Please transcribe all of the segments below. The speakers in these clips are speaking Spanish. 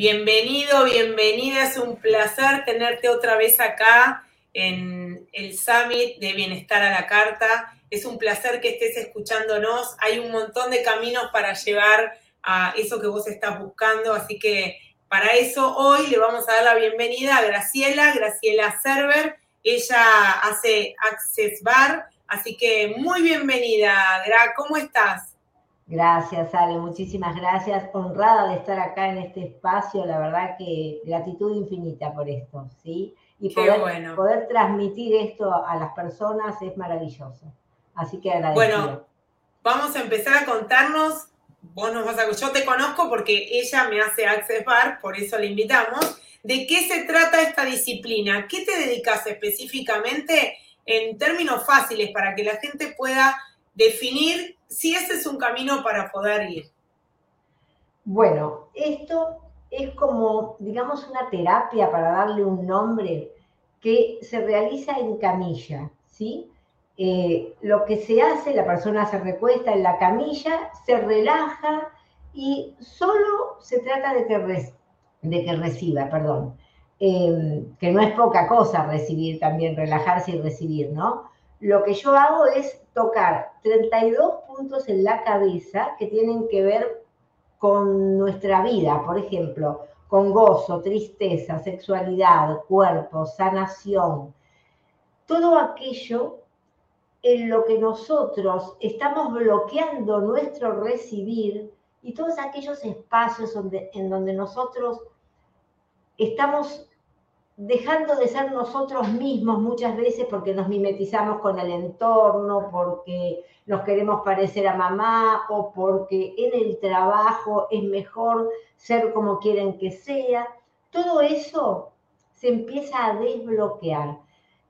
Bienvenido, bienvenida, es un placer tenerte otra vez acá en el Summit de Bienestar a la Carta. Es un placer que estés escuchándonos. Hay un montón de caminos para llevar a eso que vos estás buscando, así que para eso hoy le vamos a dar la bienvenida a Graciela, Graciela Server. Ella hace Access Bar, así que muy bienvenida, Gra. ¿Cómo estás? Gracias, Ale, muchísimas gracias. Honrada de estar acá en este espacio, la verdad que gratitud infinita por esto, ¿sí? Y poder, poder transmitir esto a las personas es maravilloso. Así que agradecido. Bueno, vamos a empezar a contarnos vos nos vas a... Yo te conozco porque ella me hace Access Bar, por eso la invitamos. ¿De qué se trata esta disciplina? ¿Qué te dedicas específicamente en términos fáciles para que la gente pueda definir si ese es un camino para poder ir? Bueno, esto es como, digamos, una terapia para darle un nombre que se realiza en camilla, ¿sí? Eh, lo que se hace, la persona se recuesta en la camilla, se relaja y solo se trata de que, de que reciba, perdón. Em, que no es poca cosa recibir también, relajarse y recibir, ¿no? Lo que yo hago es tocar 32 puntos en la cabeza que tienen que ver con nuestra vida, por ejemplo, con gozo, tristeza, sexualidad, cuerpo, sanación, todo aquello en lo que nosotros estamos bloqueando nuestro recibir y todos aquellos espacios en donde nosotros estamos dejando de ser nosotros mismos muchas veces porque nos mimetizamos con el entorno, porque nos queremos parecer a mamá o porque en el trabajo es mejor ser como quieren que sea. Todo eso se empieza a desbloquear.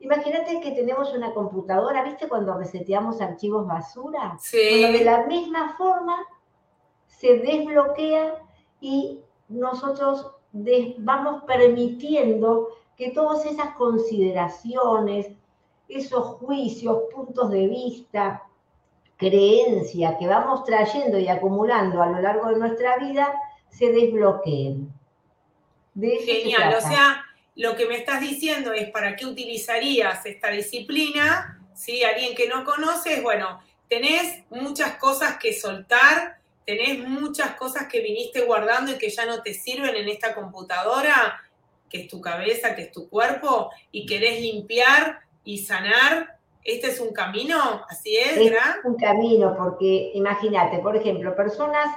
Imagínate que tenemos una computadora, ¿viste cuando reseteamos archivos basura? Sí. de la misma forma se desbloquea y nosotros vamos permitiendo que todas esas consideraciones, esos juicios, puntos de vista, creencia que vamos trayendo y acumulando a lo largo de nuestra vida, se desbloqueen. Genial, o sea, lo que me estás diciendo es para qué utilizarías esta disciplina, ¿sí? Alguien que no conoces, bueno, tenés muchas cosas que soltar, tenés muchas cosas que viniste guardando y que ya no te sirven en esta computadora, que es tu cabeza, que es tu cuerpo, y querés limpiar y sanar. ¿Este es un camino? ¿Así es? Es un camino, porque imagínate, por ejemplo, personas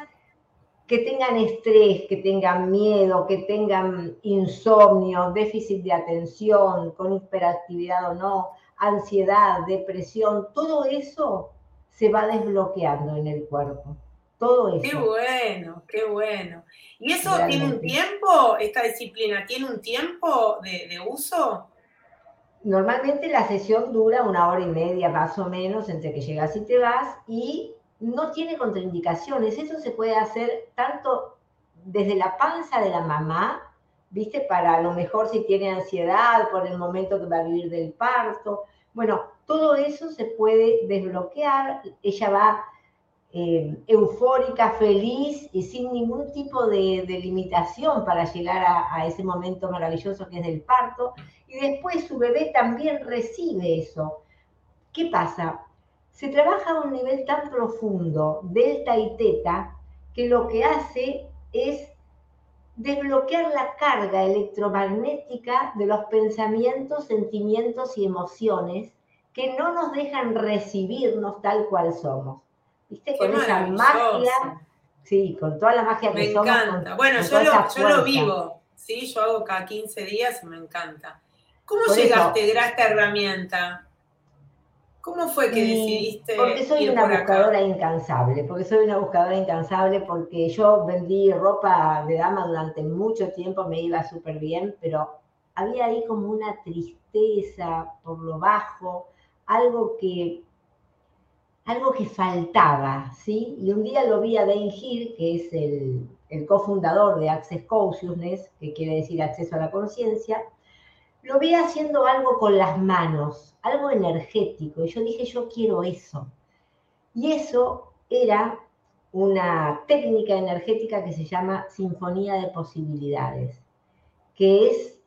que tengan estrés, que tengan miedo, que tengan insomnio, déficit de atención, con hiperactividad o no, ansiedad, depresión, todo eso se va desbloqueando en el cuerpo. Todo eso. Qué bueno, qué bueno. ¿Y eso tiene un tiempo, esta disciplina, tiene un tiempo de, de uso? Normalmente la sesión dura una hora y media más o menos entre que llegas y te vas y no tiene contraindicaciones. Eso se puede hacer tanto desde la panza de la mamá, ¿viste? Para a lo mejor si tiene ansiedad por el momento que va a vivir del parto. Bueno, todo eso se puede desbloquear. Ella va eh, eufórica, feliz y sin ningún tipo de, limitación para llegar a, a, ese momento maravilloso que es del parto. Y después su bebé también recibe eso. ¿Qué pasa? se trabaja a un nivel tan profundo, delta y teta, que lo que hace es desbloquear la carga electromagnética de los pensamientos, sentimientos y emociones que no nos dejan recibirnos tal cual somos. ¿Viste? con esa magia, sí, con toda la magia que somos. Me encanta. bueno, yo, lo, yo lo, vivo, ¿sí? Yo hago cada 15 días y me encanta. ¿Cómo llegaste a esta herramienta? ¿Cómo fue que decidiste? Porque soy una buscadora incansable, porque soy una buscadora incansable, porque yo vendí ropa de dama durante mucho tiempo, me iba súper bien, pero había ahí como una tristeza por lo bajo, algo que, algo que faltaba, ¿sí? Y un día lo vi a Dane Hill, que es el, el cofundador de Access Consciousness, que quiere decir acceso a la conciencia, lo vi haciendo algo con las manos, algo energético. Y yo dije, yo quiero eso. Y eso era una técnica energética que se llama Sinfonía de Posibilidades, que es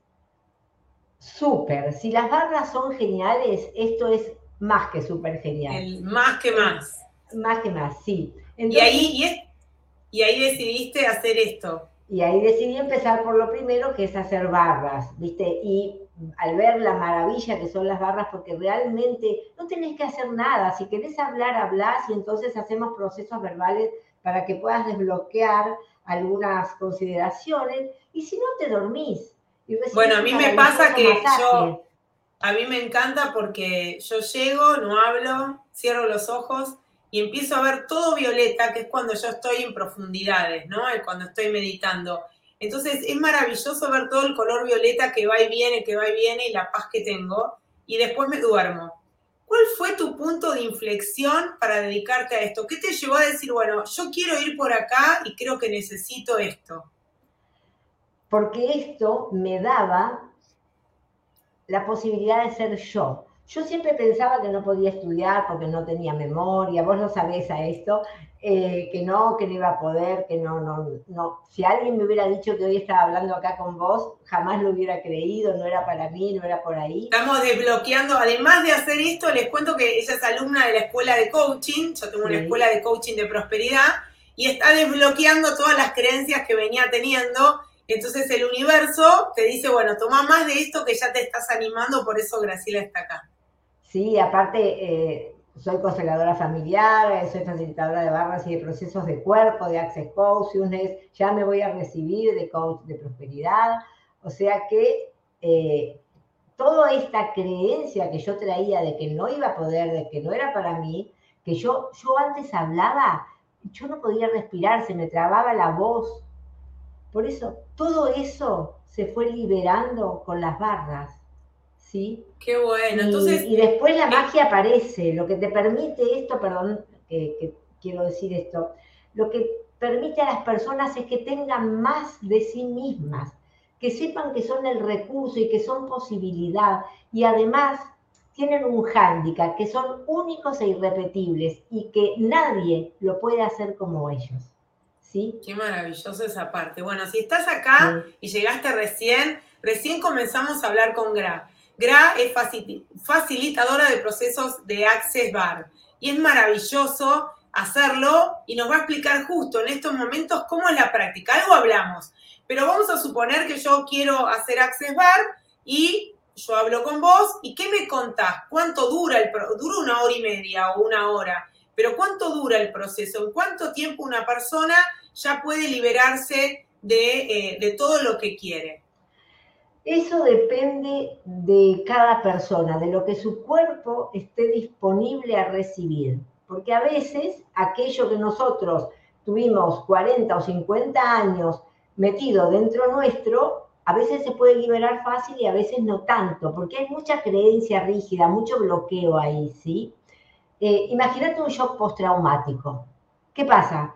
súper. Si las barras son geniales, esto es más que súper genial. más que más. Más que más, sí. y, ahí, y ahí decidiste hacer esto. Y ahí decidí empezar por lo primero, que es hacer barras, ¿viste? Y al ver la maravilla que son las barras, porque realmente no tenés que hacer nada. Si querés hablar, hablas y entonces hacemos procesos verbales para que puedas desbloquear algunas consideraciones. Y si no, te dormís. bueno, a mí me pasa que yo, a mí me encanta porque yo llego, no hablo, cierro los ojos y empiezo a ver todo violeta, que es cuando yo estoy en profundidades, ¿no? Cuando estoy meditando. Entonces es maravilloso ver todo el color violeta que va y viene, que va y viene y la paz que tengo. Y después me duermo. ¿Cuál fue tu punto de inflexión para dedicarte a esto? ¿Qué te llevó a decir, bueno, yo quiero ir por acá y creo que necesito esto? Porque esto me daba la posibilidad de ser yo. Yo siempre pensaba que no podía estudiar porque no tenía memoria, vos lo sabés a esto, eh, que no, que no iba a poder, que no, no, no. Si alguien me hubiera dicho que hoy estaba hablando acá con vos, jamás lo hubiera creído, no era para mí, no era por ahí. Estamos desbloqueando, además de hacer esto, les cuento que ella es alumna de la escuela de coaching, yo tengo una escuela de coaching de prosperidad, y está desbloqueando todas las creencias que venía teniendo entonces el universo te dice, bueno, toma más de esto que ya te estás animando, por eso Graciela está acá. Sí, aparte eh, soy consteladora familiar, eh, soy facilitadora de barras y de procesos de cuerpo, de Access Consciousness, ya me voy a recibir de coach de prosperidad. O sea que eh, toda esta creencia que yo traía de que no iba a poder, de que no era para mí, que yo, yo antes hablaba, yo no podía respirar, se me trababa la voz. Por eso, todo eso se fue liberando con las barras. ¿sí? Qué bueno. Y, Entonces, y después la magia aparece, lo que te permite esto, perdón, que, quiero decir esto, lo que permite a las personas es que tengan más de sí mismas, que sepan que son el recurso y que son posibilidad y además tienen un hándicap, que son únicos e irrepetibles y que nadie lo puede hacer como ellos. ¿Sí? Qué maravilloso esa parte. Bueno, si estás acá y llegaste recién, recién comenzamos a hablar con Gra. Gra es facilitadora de procesos de Access Bar y es maravilloso hacerlo y nos va a explicar justo en estos momentos cómo es la práctica. Algo hablamos, pero vamos a suponer que yo quiero hacer Access Bar y yo hablo con vos y ¿qué me contás? ¿Cuánto dura el Dura una hora y media o una hora, pero ¿cuánto dura el proceso? ¿En cuánto tiempo una persona ya puede liberarse de, eh, de todo lo que quiere? Eso depende de cada persona, de lo que su cuerpo esté disponible a recibir. Porque a veces aquello que nosotros tuvimos 40 o 50 años metido dentro nuestro, a veces se puede liberar fácil y a veces no tanto, porque hay mucha creencia rígida, mucho bloqueo ahí, ¿sí? Eh, imagínate un shock postraumático. ¿Qué pasa?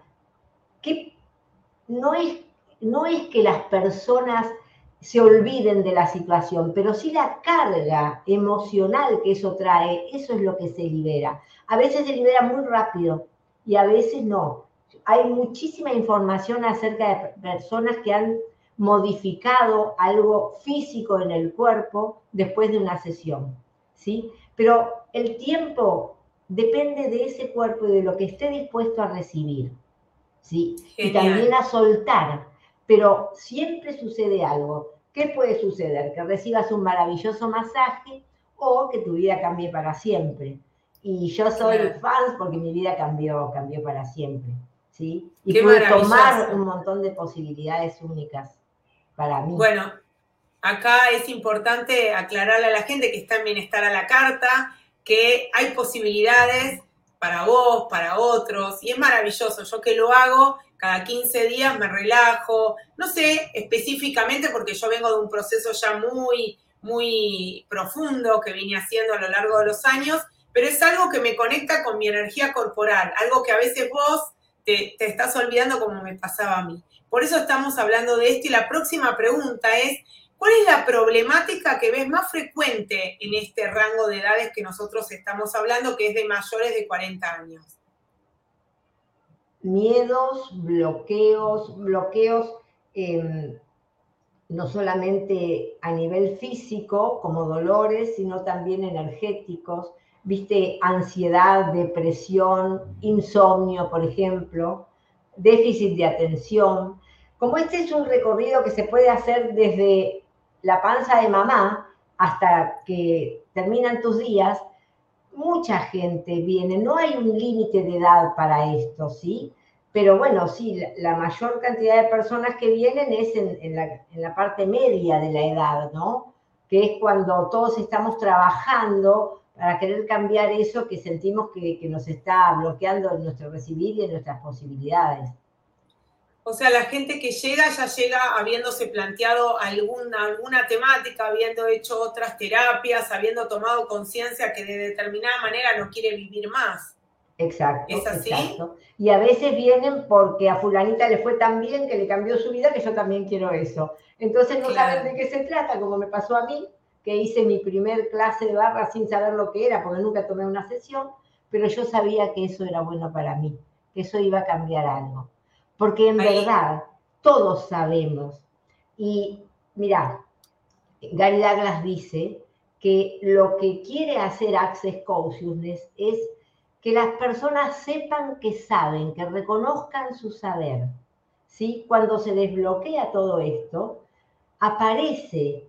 No es, no es que las personas se olviden de la situación, pero sí la carga emocional que eso trae, eso es lo que se libera. A veces se libera muy rápido y a veces no. Hay muchísima información acerca de personas que han modificado algo físico en el cuerpo después de una sesión, ¿sí? Pero el tiempo depende de ese cuerpo y de lo que esté dispuesto a recibir, ¿sí? Y también a soltar, pero siempre sucede algo. ¿Qué puede suceder? Que recibas un maravilloso masaje o que tu vida cambie para siempre. Y yo soy fan porque mi vida cambió, cambió para siempre. ¿sí? Y pude tomar un montón de posibilidades únicas para mí. Bueno, acá es importante aclararle a la gente que está en Bienestar a la Carta, que hay posibilidades para vos, para otros, y es maravilloso. Yo que lo hago, cada 15 días me relajo, no sé específicamente porque yo vengo de un proceso ya muy, muy profundo que vine haciendo a lo largo de los años, pero es algo que me conecta con mi energía corporal, algo que a veces vos te, te estás olvidando como me pasaba a mí. Por eso estamos hablando de esto y la próxima pregunta es, ¿cuál es la problemática que ves más frecuente en este rango de edades que nosotros estamos hablando, que es de mayores de 40 años? miedos, bloqueos, bloqueos em, no solamente a nivel físico, como dolores, sino también energéticos, viste, ansiedad, depresión, insomnio, por ejemplo, déficit de atención. Como este es un recorrido que se puede hacer desde la panza de mamá hasta que terminan tus días, mucha gente viene, no hay un límite de edad para esto, ¿sí? Pero bueno, sí, la, mayor cantidad de personas que vienen es en, la, parte media de la edad, ¿no? Que es cuando todos estamos trabajando para querer cambiar eso que sentimos que, que nos está bloqueando en nuestro recibir y en nuestras posibilidades. O sea, la gente que llega ya llega habiéndose planteado alguna, alguna temática, habiendo hecho otras terapias, habiendo tomado conciencia que de determinada manera no quiere vivir más. Exacto. ¿Es así? Exacto. Y a veces vienen porque a fulanita le fue tan bien que le cambió su vida que yo también quiero eso. Entonces no saben de qué se trata, como me pasó a mí, que hice mi primer clase de barra sin saber lo que era, porque nunca tomé una sesión, pero yo sabía que eso era bueno para mí, que eso iba a cambiar algo porque en verdad todos sabemos. Y mira, Gary Douglas dice que lo que quiere hacer Access Consciousness es que las personas sepan que saben, que reconozcan su saber. ¿sí? Cuando se desbloquea todo esto, aparece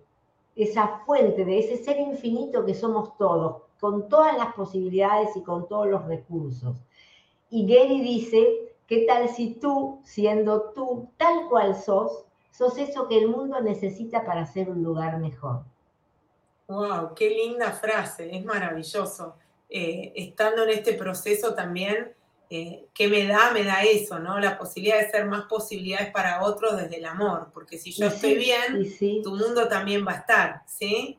esa fuente de ese ser infinito que somos todos, con todas las posibilidades y con todos los recursos. Y Gary dice ¿Qué tal si tú, siendo tú tal cual sos, sos eso que el mundo necesita para ser un lugar mejor? ¡Wow! ¡Qué linda frase! Es maravilloso. Eh, estando en este proceso también, eh, ¿qué me da? Me da eso, ¿no? La posibilidad de ser más posibilidades para otros desde el amor, porque si yo estoy bien, tu mundo también va a estar, ¿sí?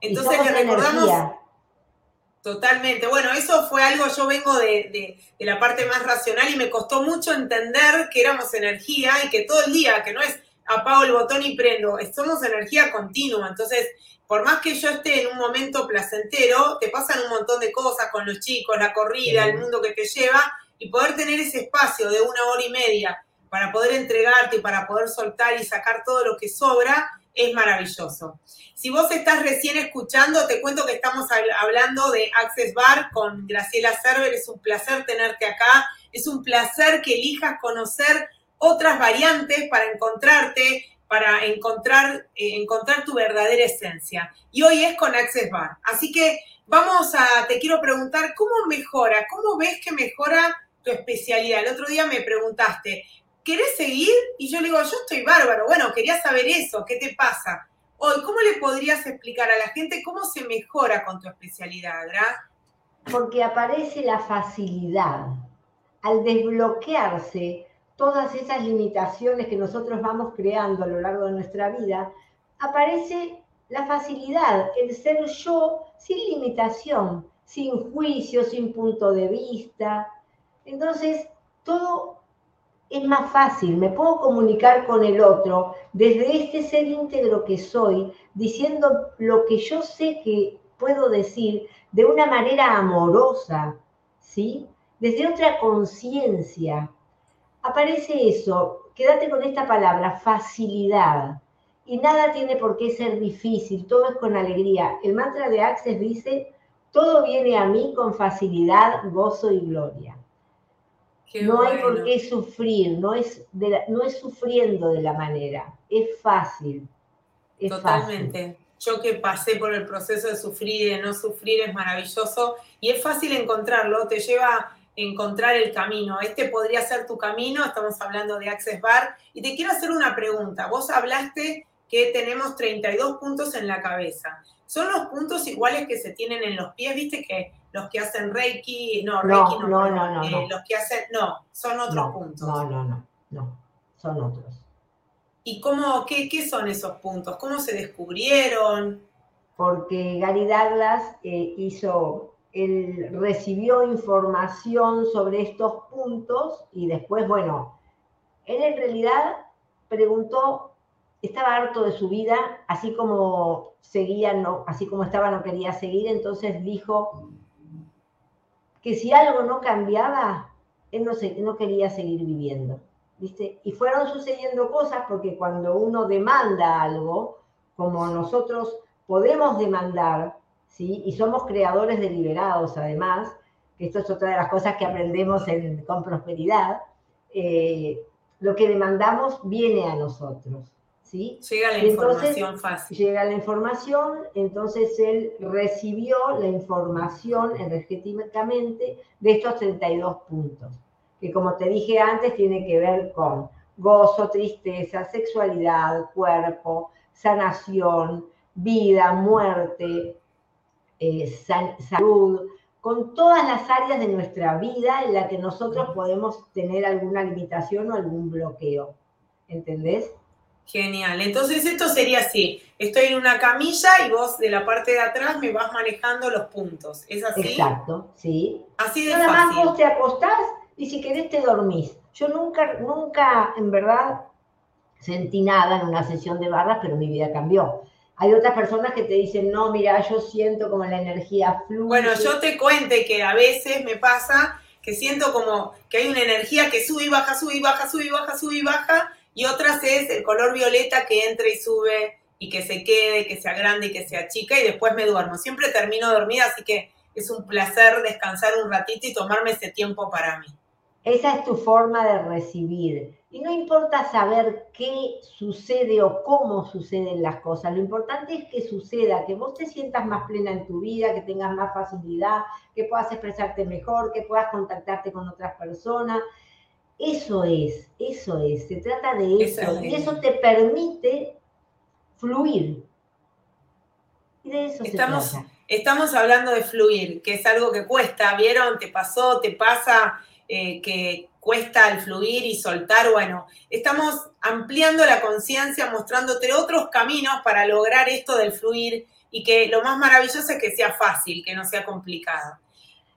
Entonces le recordamos... Totalmente. Bueno, eso fue algo, yo vengo de, la parte más racional y me costó mucho entender que éramos energía y que todo el día, que no es apago el botón y prendo, somos energía continua. Entonces, por más que yo esté en un momento placentero, te pasan un montón de cosas con los chicos, la corrida, el mundo que te lleva, y poder tener ese espacio de una hora y media para poder entregarte, y para poder soltar y sacar todo lo que sobra, es maravilloso. Si vos estás recién escuchando, te cuento que estamos hablando de Access Bar con Graciela Cerver. Es un placer tenerte acá. Es un placer que elijas conocer otras variantes para encontrarte, para encontrar, eh, encontrar tu verdadera esencia. Y hoy es con Access Bar. Así que vamos a, te quiero preguntar, ¿cómo mejora? ¿Cómo ves que mejora tu especialidad? El otro día me preguntaste, ¿querés seguir? Y yo le digo, yo estoy bárbaro. Bueno, quería saber eso, ¿qué te pasa? Hoy, ¿cómo le podrías explicar a la gente cómo se mejora con tu especialidad, Gra? Porque aparece la facilidad. Al desbloquearse todas esas limitaciones que nosotros vamos creando a lo largo de nuestra vida, aparece la facilidad, el ser yo sin limitación, sin juicio, sin punto de vista. Entonces, todo es más fácil, me puedo comunicar con el otro desde este ser íntegro que soy, diciendo lo que yo sé que puedo decir de una manera amorosa, ¿sí? Desde otra conciencia. Aparece eso, quédate con esta palabra, facilidad. Y nada tiene por qué ser difícil, todo es con alegría. El mantra de Access dice, todo viene a mí con facilidad, gozo y gloria no hay por qué sufrir, no es, no es sufriendo de la manera, es fácil. Totalmente. Yo que pasé por el proceso de sufrir y de no sufrir es maravilloso y es fácil encontrarlo, te lleva a encontrar el camino. Este podría ser tu camino, estamos hablando de Access Bar y te quiero hacer una pregunta. Vos hablaste que tenemos 32 puntos en la cabeza. ¿Son los puntos iguales que se tienen en los pies? Viste que los que hacen Reiki, no, Reiki no, no, no, no, eh, los que hacen, no, son otros puntos. No, no, no, no, son otros. ¿Y cómo, qué, qué son esos puntos? ¿Cómo se descubrieron? Porque Gary Douglas eh, hizo, él recibió información sobre estos puntos y después, bueno, él en realidad preguntó, estaba harto de su vida, así como seguía, no, así como estaba no quería seguir, entonces dijo, que si algo no cambiaba, él no, no quería seguir viviendo. ¿viste? Y fueron sucediendo cosas porque cuando uno demanda algo, como nosotros podemos demandar, ¿sí? y somos creadores deliberados además, que esto es otra de las cosas que aprendemos con prosperidad, eh, lo que demandamos viene a nosotros. ¿Sí? Llega la información fácil. Llega la información, entonces él recibió la información energéticamente de estos 32 puntos, que como te dije antes tiene que ver con gozo, tristeza, sexualidad, cuerpo, sanación, vida, muerte, eh, salud, con todas las áreas de nuestra vida en la que nosotros podemos tener alguna limitación o algún bloqueo. ¿Entendés? Genial. Entonces esto sería así. Estoy en una camilla y vos de la parte de atrás me vas manejando los puntos. ¿Es así? Exacto, sí. Así de Nada más vos te acostás y si querés te dormís. Yo nunca, nunca, en verdad, sentí nada en una sesión de barras, pero mi vida cambió. Hay otras personas que te dicen, no, mira, yo siento como la energía fluye. Bueno, yo te cuente que a veces me pasa que siento como que hay una energía que sube y baja, sube y baja, sube y baja, sube y baja, y otras es el color violeta que entra y sube y que se quede, que sea grande y que sea chica, y después me duermo. Siempre termino dormida, así que es un placer descansar un ratito y tomarme ese tiempo para mí. Esa es tu forma de recibir. Y no importa saber qué sucede o cómo suceden las cosas, lo importante es que suceda, que vos te sientas más plena en tu vida, que tengas más facilidad, que puedas expresarte mejor, que puedas contactarte con otras personas. Eso es, eso es, se trata de eso. Y eso te permite fluir. Y de eso estamos, se trata. Estamos hablando de fluir, que es algo que cuesta, ¿vieron? ¿Te pasó? ¿Te pasa? Eh, que cuesta el fluir y soltar, bueno, estamos ampliando la conciencia, mostrándote otros caminos para lograr esto del fluir y que lo más maravilloso es que sea fácil, que no sea complicado.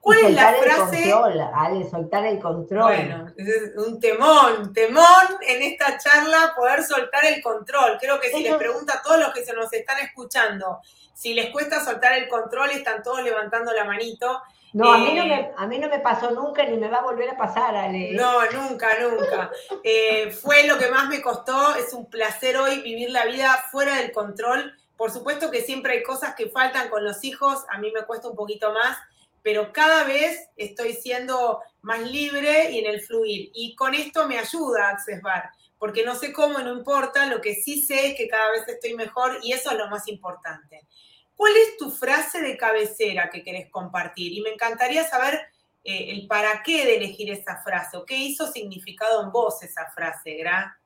¿Cuál es la frase? El control, Ale, soltar el control. Bueno, es un temón, temón en esta charla poder soltar el control. Creo que si les pregunta a todos los que se nos están escuchando, si les cuesta soltar el control, están todos levantando la manito. No, a, mí no me, eh, a mí no me pasó nunca ni me va a volver a pasar, Ale. No, nunca, nunca. Eh, fue lo que más me costó. Es un placer hoy vivir la vida fuera del control. Por supuesto que siempre hay cosas que faltan con los hijos. A mí me cuesta un poquito más, pero cada vez estoy siendo más libre y en el fluir. Y con esto me ayuda Access Bar, porque no sé cómo, no importa. Lo que sí sé es que cada vez estoy mejor y eso es lo más importante. ¿Cuál es tu frase de cabecera que querés compartir? Y me encantaría saber eh, el para qué de elegir esa frase o qué hizo significado en vos esa frase, Gra.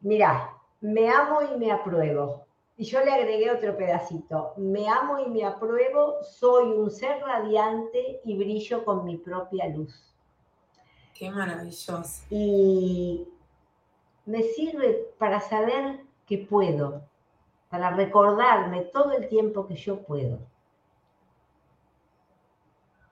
Mira, me amo y me apruebo. Y yo le agregué otro pedacito. Me amo y me apruebo, soy un ser radiante y brillo con mi propia luz. Qué maravilloso. Y me sirve para saber que puedo, para recordarme todo el tiempo que yo puedo.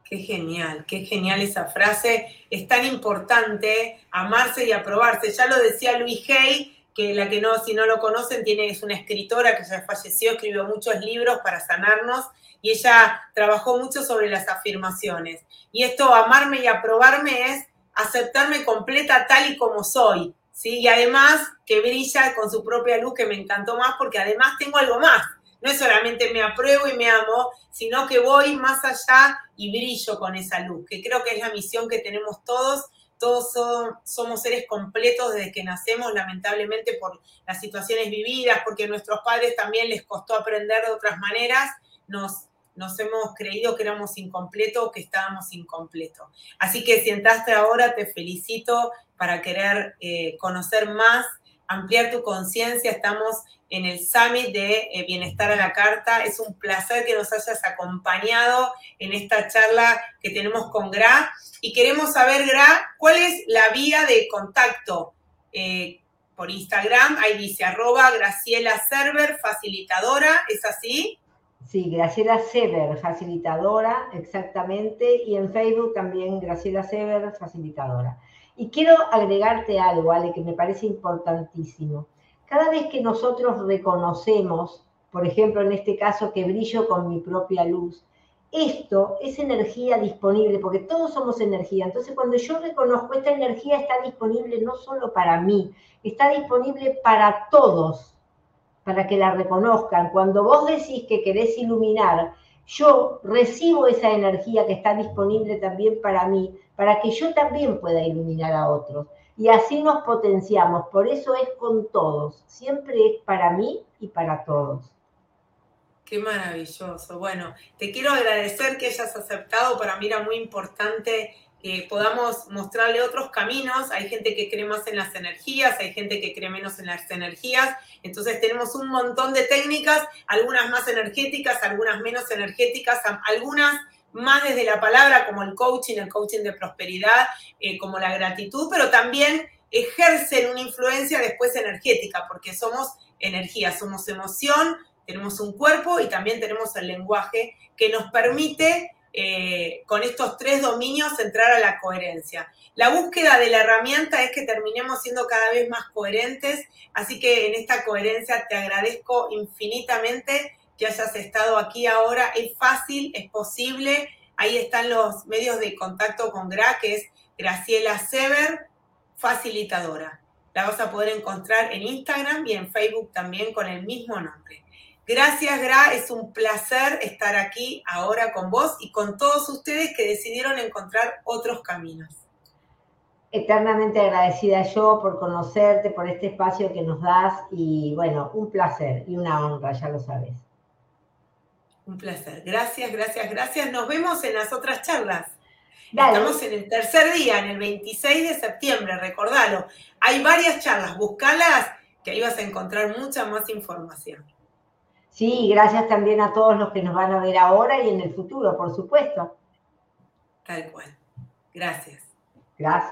Qué genial, qué genial esa frase. Es tan importante amarse y aprobarse. Ya lo decía Luis Hay, que la que no, si no lo conocen, tiene, es una escritora que ya falleció, escribió muchos libros para sanarnos y ella trabajó mucho sobre las afirmaciones. Y esto, amarme y aprobarme, es aceptarme completa tal y como soy, ¿sí? Y además que brilla con su propia luz, que me encantó más, porque además tengo algo más. No es solamente me apruebo y me amo, sino que voy más allá y brillo con esa luz, que creo que es la misión que tenemos todos. Todos somos seres completos desde que nacemos, lamentablemente por las situaciones vividas, porque a nuestros padres también les costó aprender de otras maneras, nos hemos creído que éramos incompletos o que estábamos incompletos. Así que si entraste ahora, te felicito para querer eh, conocer más, ampliar tu conciencia. Estamos en el Summit de eh, Bienestar a la Carta. Es un placer que nos hayas acompañado en esta charla que tenemos con Gra. Y queremos saber, Gra, cuál es la vía de contacto. Eh, por Instagram, ahí dice arroba Graciela Server, facilitadora, ¿es así? Sí, Graciela Sever, facilitadora, exactamente, y en Facebook también Graciela Sever, facilitadora. Y quiero agregarte algo, Ale, que me parece importantísimo. Cada vez que nosotros reconocemos, por ejemplo, en este caso, que brillo con mi propia luz, esto es energía disponible, porque todos somos energía. Entonces, cuando yo reconozco esta energía está disponible no solo para mí, está disponible para todos, para que la reconozcan. Cuando vos decís que querés iluminar, yo recibo esa energía que está disponible también para mí, para que yo también pueda iluminar a otros. Y así nos potenciamos. Por eso es con todos. Siempre es para mí y para todos. Qué maravilloso. Bueno, te quiero agradecer que hayas aceptado. Para mí era muy importante que podamos mostrarle otros caminos. Hay gente que cree más en las energías, hay gente que cree menos en las energías. Entonces tenemos un montón de técnicas, algunas más energéticas, algunas menos energéticas, algunas más desde la palabra, como el coaching, el coaching de prosperidad, eh, como la gratitud, pero también ejercen una influencia después energética, porque somos energía, somos emoción, tenemos un cuerpo y también tenemos el lenguaje que nos permite eh, con estos tres dominios entrar a la coherencia. La búsqueda de la herramienta es que terminemos siendo cada vez más coherentes, así que en esta coherencia te agradezco infinitamente que hayas estado aquí ahora. Es fácil, es posible. Ahí están los medios de contacto con GRA, que es Graciela Sever, facilitadora. La vas a poder encontrar en Instagram y en Facebook también con el mismo nombre. Gracias, Gra. Es un placer estar aquí ahora con vos y con todos ustedes que decidieron encontrar otros caminos. Eternamente agradecida yo por conocerte, por este espacio que nos das y bueno, un placer y una honra, ya lo sabes. Un placer. Gracias, gracias, gracias. Nos vemos en las otras charlas. Estamos en el tercer día, en el 26 de septiembre, recordalo. Hay varias charlas, búscalas, que ahí vas a encontrar mucha más información. Sí, gracias también a todos los que nos van a ver ahora y en el futuro, por supuesto. Tal cual. Gracias. Gracias.